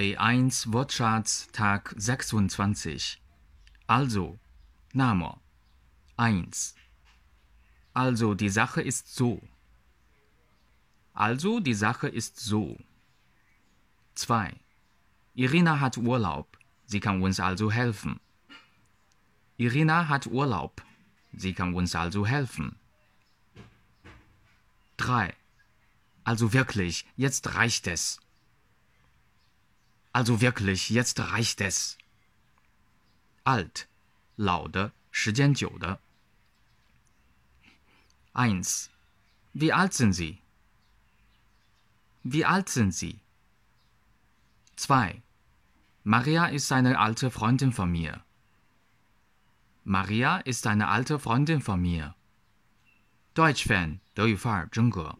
B1 Wortschatz Tag 26. Also, Name 1. Also, die Sache ist so. Also, die Sache ist so. 2. Irina hat Urlaub. Sie kann uns also helfen. Irina hat Urlaub. Sie kann uns also helfen. 3. Also wirklich, jetzt reicht es. Also wirklich, jetzt reicht es. Alt, 老的，时间久的。1. Wie alt sind Sie? Wie alt sind Sie? 2. Maria ist eine alte Freundin von mir. Maria ist eine alte Freundin von mir. Deutsch-Fan 德语范儿真格。